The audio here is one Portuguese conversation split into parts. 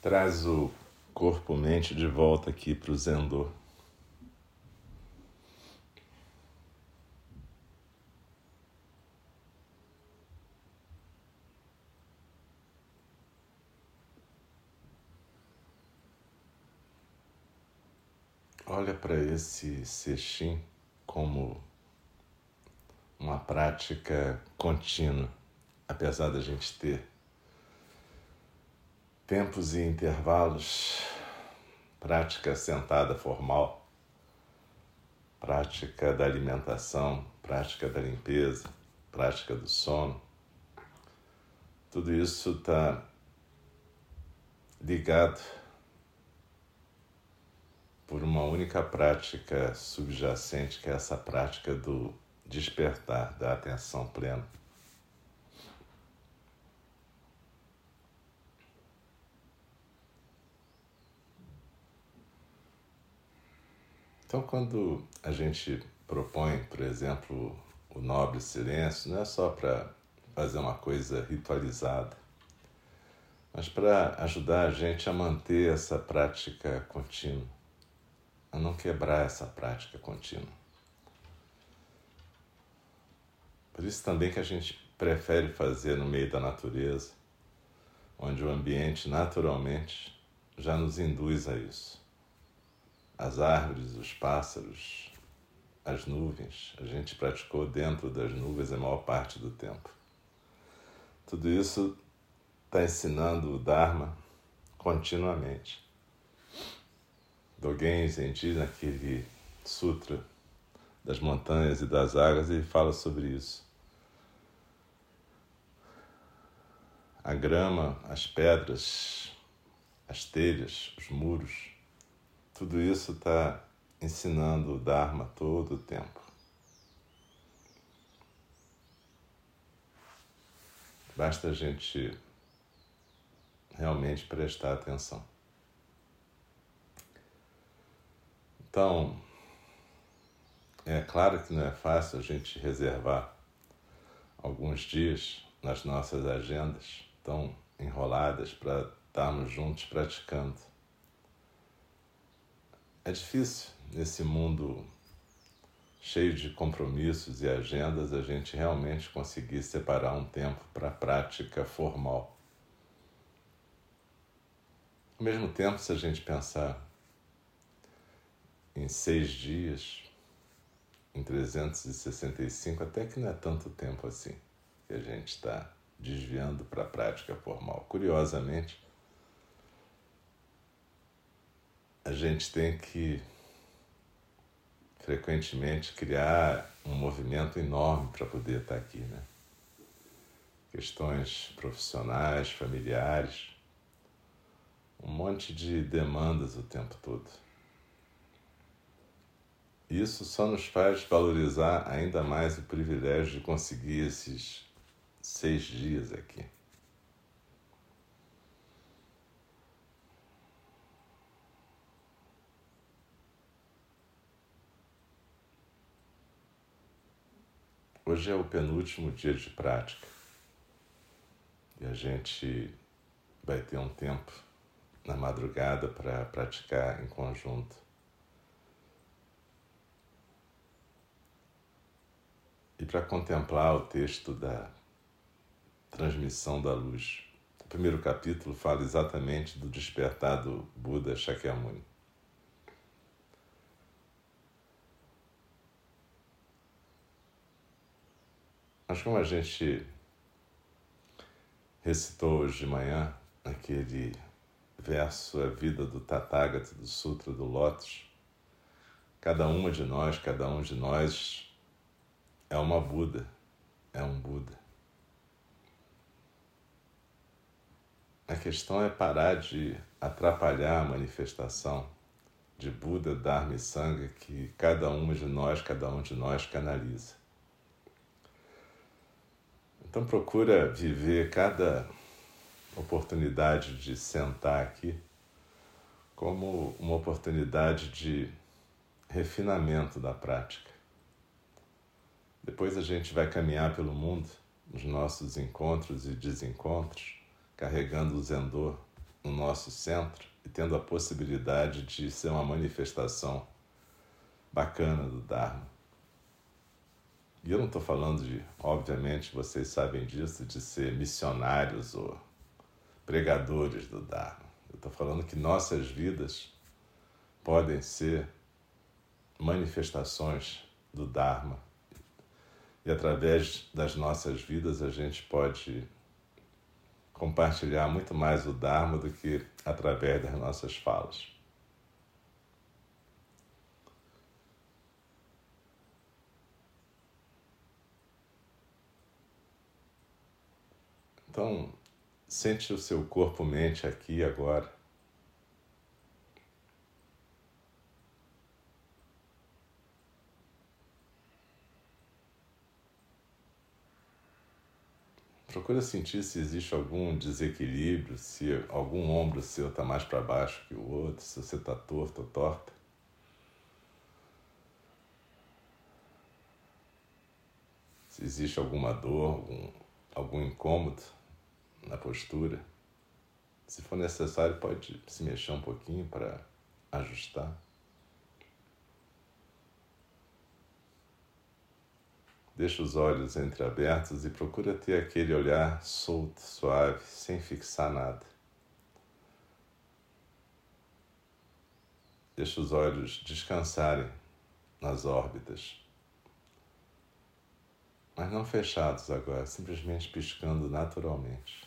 Traz o corpo-mente de volta aqui para o Zendô. Olha para esse sexim como uma prática contínua, apesar da gente ter tempos e intervalos, prática sentada formal, prática da alimentação, prática da limpeza, prática do sono. Tudo isso está ligado por uma única prática subjacente, que é essa prática do despertar, da atenção plena. Então, quando a gente propõe, por exemplo, o nobre silêncio, não é só para fazer uma coisa ritualizada, mas para ajudar a gente a manter essa prática contínua a não quebrar essa prática contínua. Por isso também que a gente prefere fazer no meio da natureza, onde o ambiente naturalmente já nos induz a isso. As árvores, os pássaros, as nuvens, a gente praticou dentro das nuvens a maior parte do tempo. Tudo isso está ensinando o Dharma continuamente. Dogen Zenji, naquele sutra das montanhas e das águas, ele fala sobre isso. A grama, as pedras, as telhas, os muros, tudo isso está ensinando o Dharma todo o tempo. Basta a gente realmente prestar atenção. Então, é claro que não é fácil a gente reservar alguns dias nas nossas agendas tão enroladas para estarmos juntos praticando. É difícil nesse mundo cheio de compromissos e agendas a gente realmente conseguir separar um tempo para a prática formal. Ao mesmo tempo, se a gente pensar em seis dias, em 365, até que não é tanto tempo assim que a gente está desviando para a prática formal. Curiosamente, a gente tem que frequentemente criar um movimento enorme para poder estar aqui, né? Questões profissionais, familiares, um monte de demandas o tempo todo. Isso só nos faz valorizar ainda mais o privilégio de conseguir esses seis dias aqui. Hoje é o penúltimo dia de prática e a gente vai ter um tempo na madrugada para praticar em conjunto. e para contemplar o texto da transmissão da luz. O primeiro capítulo fala exatamente do despertar do Buda Shakyamuni. Mas como a gente recitou hoje de manhã aquele verso A Vida do Tathagata do Sutra do Lótus, cada uma de nós, cada um de nós é uma Buda, é um Buda. A questão é parar de atrapalhar a manifestação de Buda, Dharma e Sangha que cada um de nós, cada um de nós canaliza. Então procura viver cada oportunidade de sentar aqui como uma oportunidade de refinamento da prática. Depois a gente vai caminhar pelo mundo, nos nossos encontros e desencontros, carregando o Zendô no nosso centro e tendo a possibilidade de ser uma manifestação bacana do Dharma. E eu não estou falando de, obviamente, vocês sabem disso, de ser missionários ou pregadores do Dharma. Eu estou falando que nossas vidas podem ser manifestações do Dharma. E através das nossas vidas a gente pode compartilhar muito mais o Dharma do que através das nossas falas. Então, sente o seu corpo-mente aqui agora. Procura sentir se existe algum desequilíbrio, se algum ombro seu está mais para baixo que o outro, se você está torto ou torta. Se existe alguma dor, algum, algum incômodo na postura. Se for necessário, pode se mexer um pouquinho para ajustar. Deixa os olhos entreabertos e procura ter aquele olhar solto, suave, sem fixar nada. Deixa os olhos descansarem nas órbitas. Mas não fechados agora, simplesmente piscando naturalmente.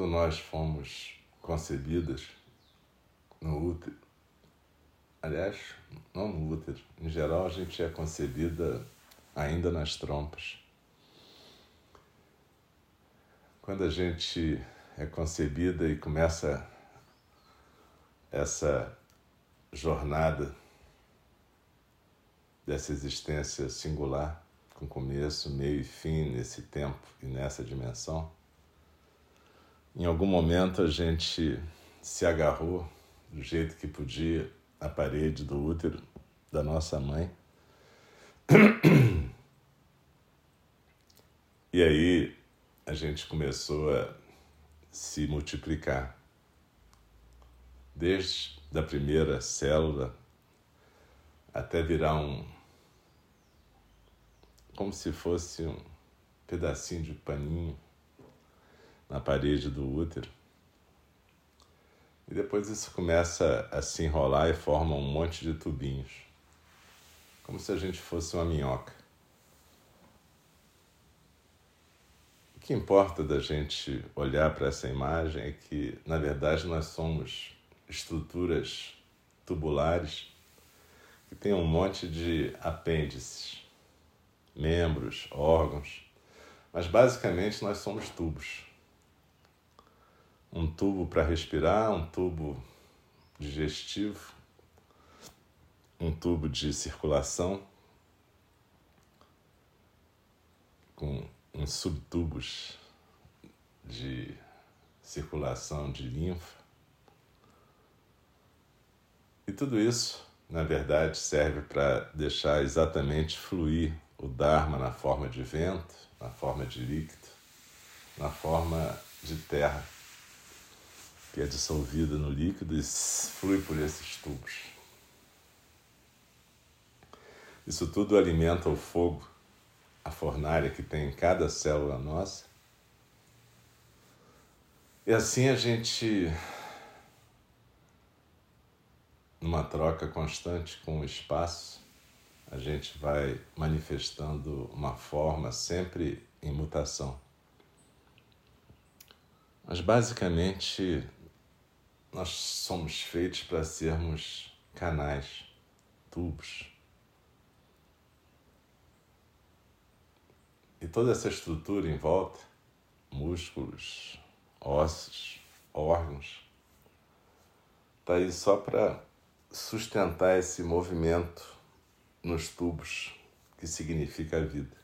Quando nós fomos concebidas no útero, aliás, não no útero, em geral a gente é concebida ainda nas trompas. Quando a gente é concebida e começa essa jornada dessa existência singular, com começo, meio e fim nesse tempo e nessa dimensão, em algum momento a gente se agarrou do jeito que podia à parede do útero da nossa mãe. E aí a gente começou a se multiplicar. Desde a primeira célula até virar um. como se fosse um pedacinho de paninho na parede do útero. E depois isso começa a se enrolar e forma um monte de tubinhos, como se a gente fosse uma minhoca. O que importa da gente olhar para essa imagem é que, na verdade, nós somos estruturas tubulares que têm um monte de apêndices, membros, órgãos, mas basicamente nós somos tubos um tubo para respirar, um tubo digestivo, um tubo de circulação com uns subtubos de circulação de linfa. E tudo isso, na verdade, serve para deixar exatamente fluir o Dharma na forma de vento, na forma de líquido, na forma de terra que é dissolvida no líquido e flui por esses tubos. Isso tudo alimenta o fogo, a fornalha que tem em cada célula nossa. E assim a gente, numa troca constante com o espaço, a gente vai manifestando uma forma sempre em mutação. Mas basicamente nós somos feitos para sermos canais, tubos. E toda essa estrutura em volta, músculos, ossos, órgãos, está aí só para sustentar esse movimento nos tubos, que significa a vida.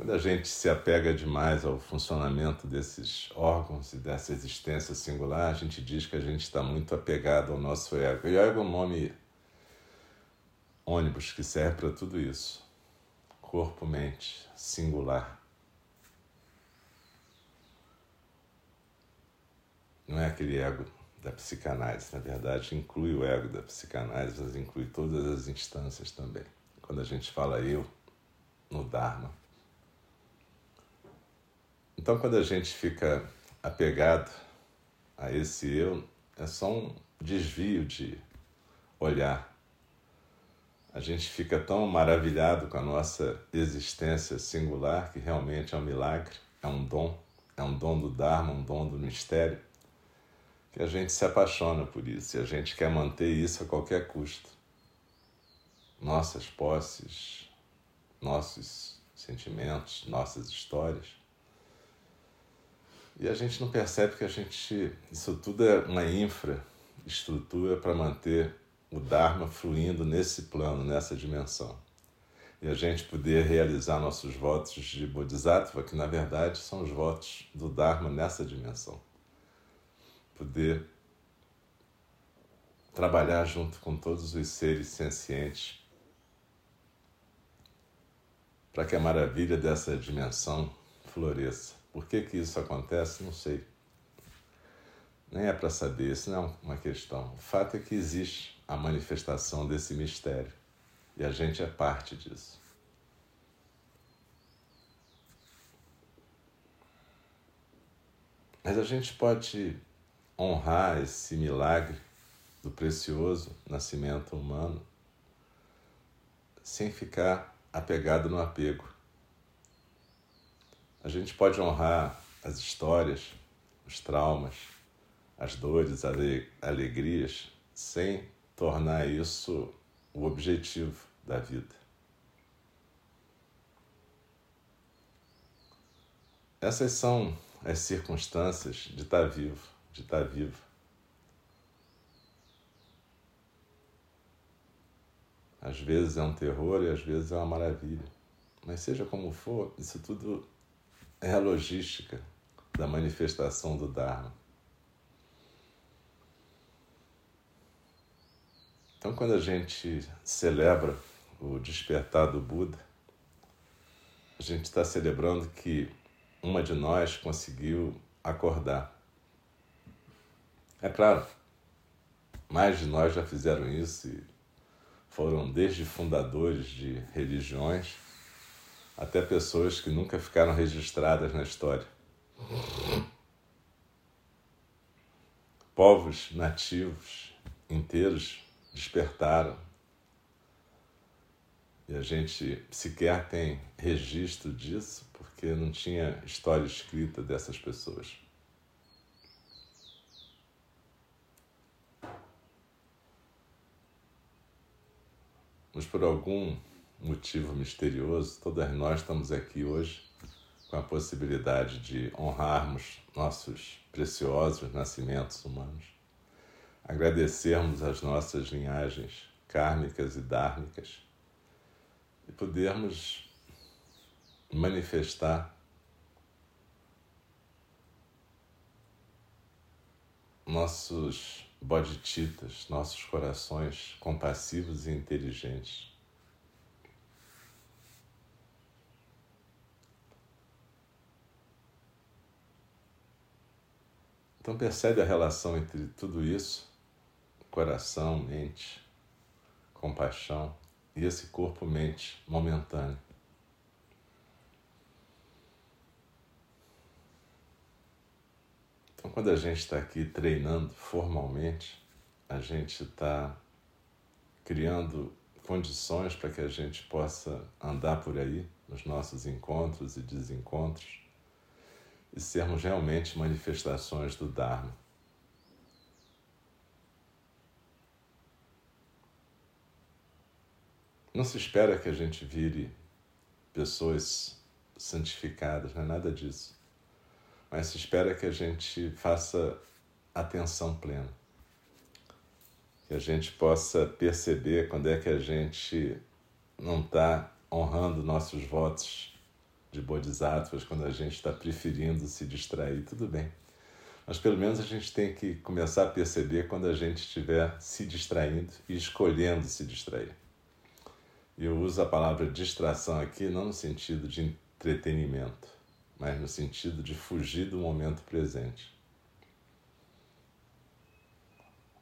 Quando a gente se apega demais ao funcionamento desses órgãos e dessa existência singular, a gente diz que a gente está muito apegado ao nosso ego. E o ego é um nome ônibus que serve para tudo isso. Corpo, mente, singular. Não é aquele ego da psicanálise, na verdade, inclui o ego da psicanálise, mas inclui todas as instâncias também. Quando a gente fala eu no Dharma, então, quando a gente fica apegado a esse eu, é só um desvio de olhar. A gente fica tão maravilhado com a nossa existência singular que realmente é um milagre, é um dom, é um dom do Dharma, um dom do mistério, que a gente se apaixona por isso e a gente quer manter isso a qualquer custo. Nossas posses, nossos sentimentos, nossas histórias. E a gente não percebe que a gente. Isso tudo é uma infraestrutura para manter o Dharma fluindo nesse plano, nessa dimensão. E a gente poder realizar nossos votos de Bodhisattva, que na verdade são os votos do Dharma nessa dimensão. Poder trabalhar junto com todos os seres sencientes para que a maravilha dessa dimensão floresça. Por que, que isso acontece? Não sei. Nem é para saber, isso não é uma questão. O fato é que existe a manifestação desse mistério e a gente é parte disso. Mas a gente pode honrar esse milagre do precioso nascimento humano sem ficar apegado no apego. A gente pode honrar as histórias, os traumas, as dores, as alegrias, sem tornar isso o objetivo da vida. Essas são as circunstâncias de estar vivo, de estar vivo. Às vezes é um terror e às vezes é uma maravilha. Mas seja como for, isso tudo é a logística da manifestação do Dharma. Então, quando a gente celebra o despertar do Buda, a gente está celebrando que uma de nós conseguiu acordar. É claro, mais de nós já fizeram isso e foram desde fundadores de religiões até pessoas que nunca ficaram registradas na história. Povos nativos inteiros despertaram e a gente sequer tem registro disso porque não tinha história escrita dessas pessoas. Mas por algum motivo misterioso, todas nós estamos aqui hoje com a possibilidade de honrarmos nossos preciosos nascimentos humanos, agradecermos as nossas linhagens kármicas e dármicas e podermos manifestar nossos bodhicitas, nossos corações compassivos e inteligentes Então percebe a relação entre tudo isso, coração, mente, compaixão e esse corpo-mente momentâneo. Então, quando a gente está aqui treinando formalmente, a gente está criando condições para que a gente possa andar por aí nos nossos encontros e desencontros e sermos realmente manifestações do Dharma. Não se espera que a gente vire pessoas santificadas, não é nada disso. Mas se espera que a gente faça atenção plena. Que a gente possa perceber quando é que a gente não está honrando nossos votos de bodhisattvas quando a gente está preferindo se distrair, tudo bem. Mas pelo menos a gente tem que começar a perceber quando a gente estiver se distraindo e escolhendo se distrair. Eu uso a palavra distração aqui não no sentido de entretenimento, mas no sentido de fugir do momento presente.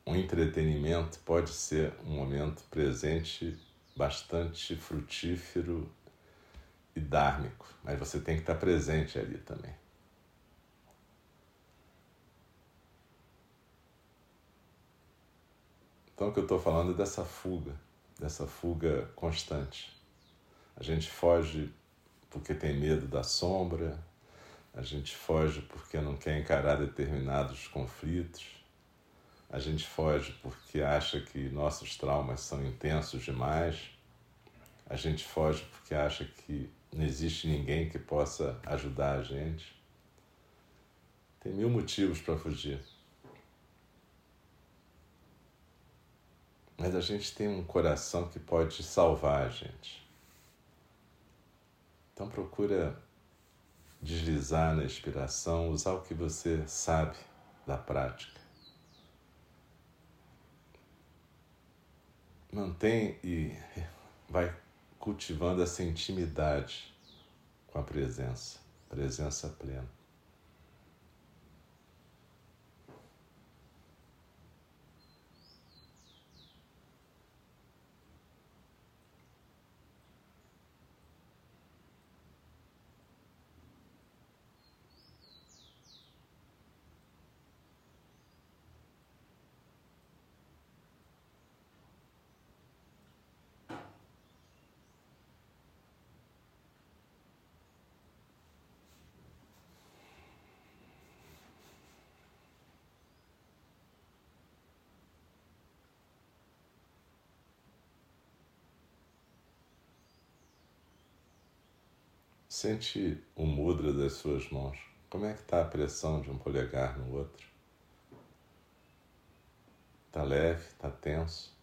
Um entretenimento pode ser um momento presente bastante frutífero e dármico, mas você tem que estar presente ali também. Então, o que eu estou falando é dessa fuga, dessa fuga constante. A gente foge porque tem medo da sombra, a gente foge porque não quer encarar determinados conflitos, a gente foge porque acha que nossos traumas são intensos demais, a gente foge porque acha que não existe ninguém que possa ajudar a gente. Tem mil motivos para fugir. Mas a gente tem um coração que pode salvar a gente. Então procura deslizar na inspiração, usar o que você sabe da prática. Mantém e vai cultivando essa intimidade com a presença, presença plena. Sente o mudra das suas mãos. Como é que está a pressão de um polegar no outro? Está leve? Está tenso?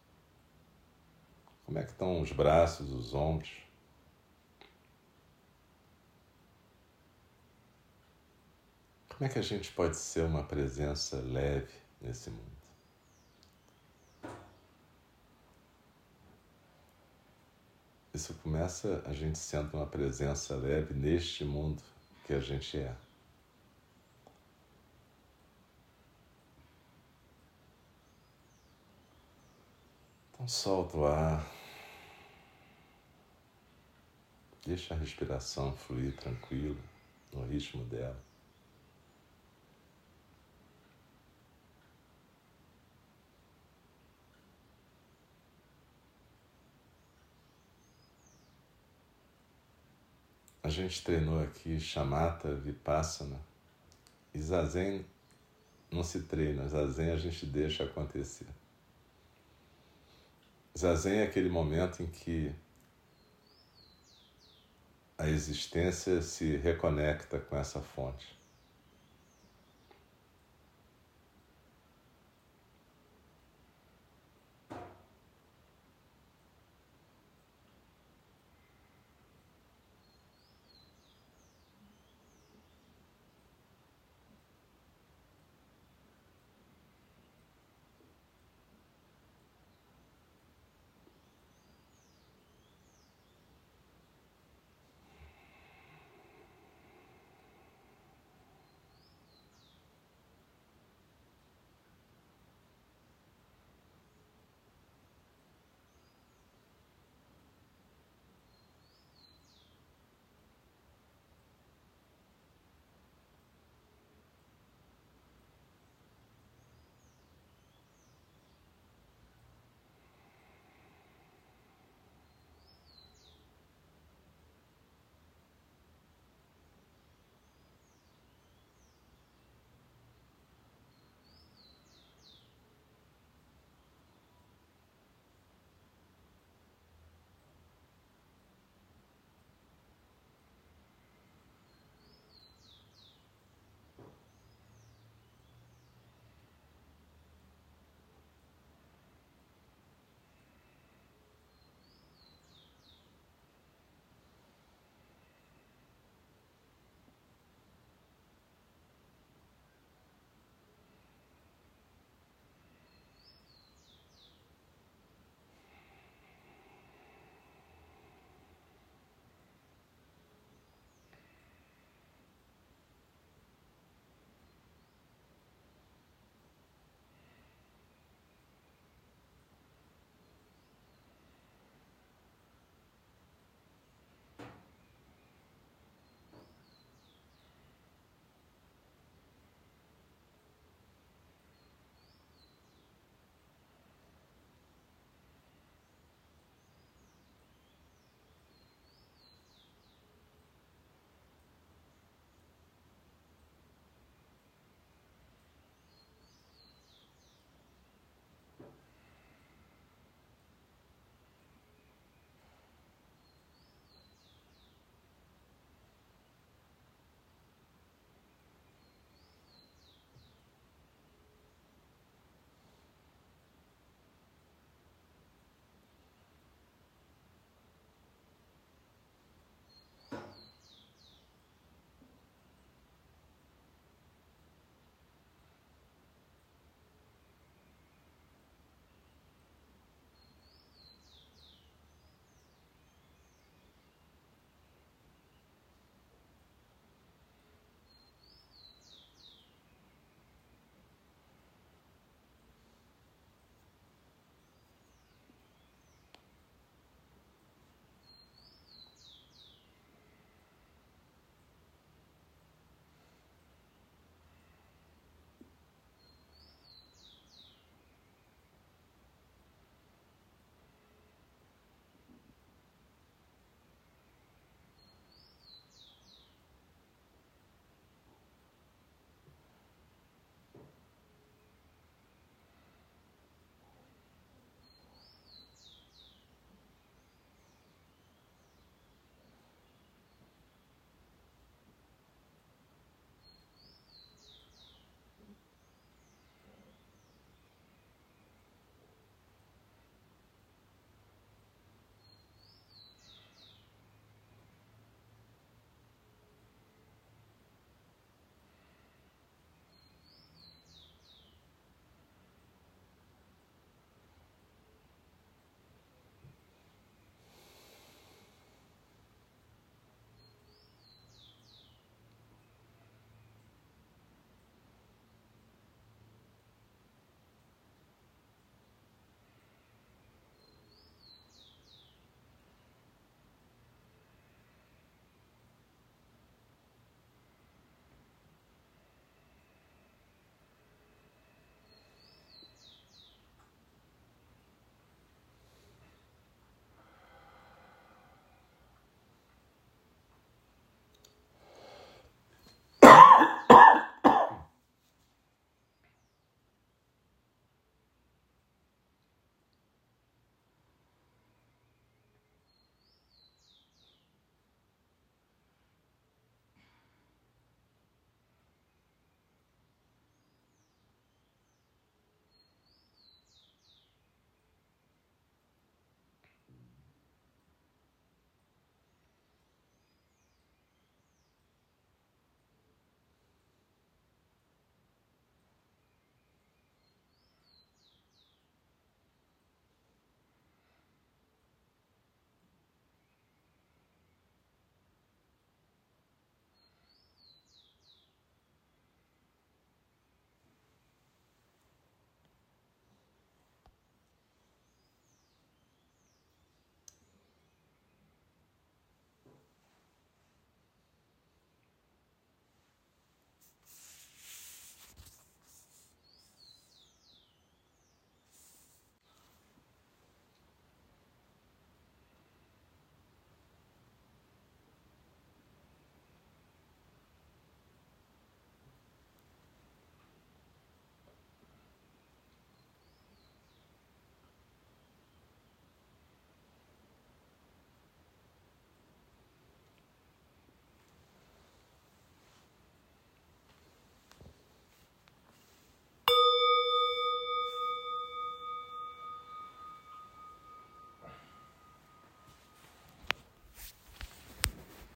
Como é que estão os braços, os ombros? Como é que a gente pode ser uma presença leve nesse mundo? Isso começa a gente sendo uma presença leve neste mundo que a gente é. Então solta o ar. Deixa a respiração fluir tranquila, no ritmo dela. A gente treinou aqui chamata, vipassana. E zazen não se treina, zazen a gente deixa acontecer. Zazen é aquele momento em que a existência se reconecta com essa fonte.